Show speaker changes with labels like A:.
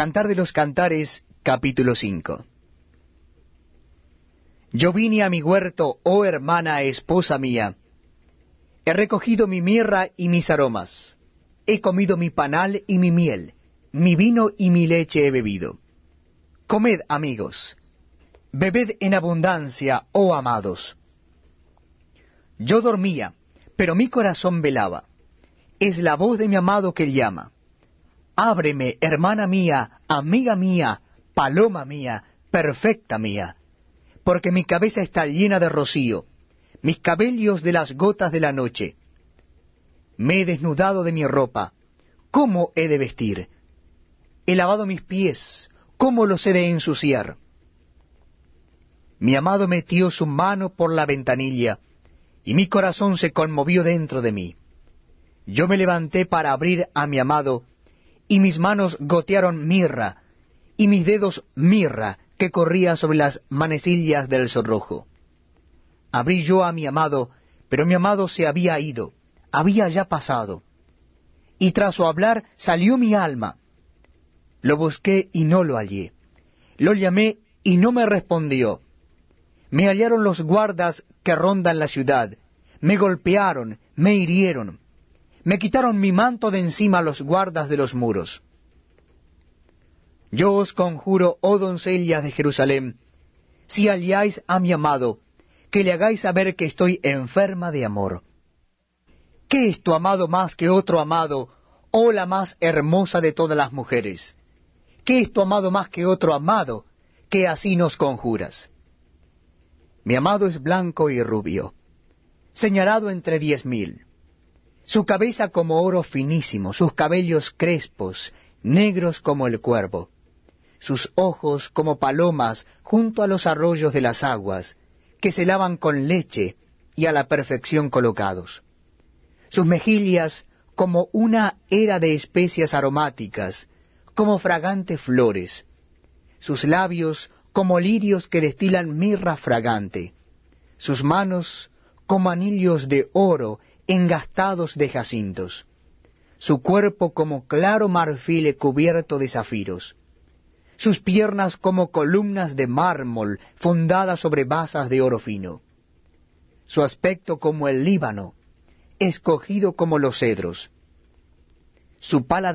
A: Cantar de los Cantares, capítulo 5. Yo vine a mi huerto, oh hermana, esposa mía. He recogido mi mirra y mis aromas. He comido mi panal y mi miel. Mi vino y mi leche he bebido. Comed, amigos. Bebed en abundancia, oh amados. Yo dormía, pero mi corazón velaba. Es la voz de mi amado que llama. Ábreme, hermana mía, amiga mía, paloma mía, perfecta mía, porque mi cabeza está llena de rocío, mis cabellos de las gotas de la noche. Me he desnudado de mi ropa, ¿cómo he de vestir? He lavado mis pies, ¿cómo los he de ensuciar? Mi amado metió su mano por la ventanilla, y mi corazón se conmovió dentro de mí. Yo me levanté para abrir a mi amado, y mis manos gotearon mirra, y mis dedos mirra que corría sobre las manecillas del sorrojo. Abrí yo a mi amado, pero mi amado se había ido, había ya pasado. Y tras su hablar salió mi alma. Lo busqué y no lo hallé. Lo llamé y no me respondió. Me hallaron los guardas que rondan la ciudad, me golpearon, me hirieron, me quitaron mi manto de encima los guardas de los muros. Yo os conjuro, oh doncellas de Jerusalén, si halláis a mi amado, que le hagáis saber que estoy enferma de amor. ¿Qué es tu amado más que otro amado, oh la más hermosa de todas las mujeres? ¿Qué es tu amado más que otro amado, que así nos conjuras? Mi amado es blanco y rubio, señalado entre diez mil su cabeza como oro finísimo, sus cabellos crespos, negros como el cuervo, sus ojos como palomas junto a los arroyos de las aguas, que se lavan con leche y a la perfección colocados, sus mejillas como una era de especias aromáticas, como fragantes flores, sus labios como lirios que destilan mirra fragante, sus manos como anillos de oro engastados de jacintos, su cuerpo como claro marfil cubierto de zafiros, sus piernas como columnas de mármol fundadas sobre basas de oro fino, su aspecto como el Líbano, escogido como los cedros, su paladar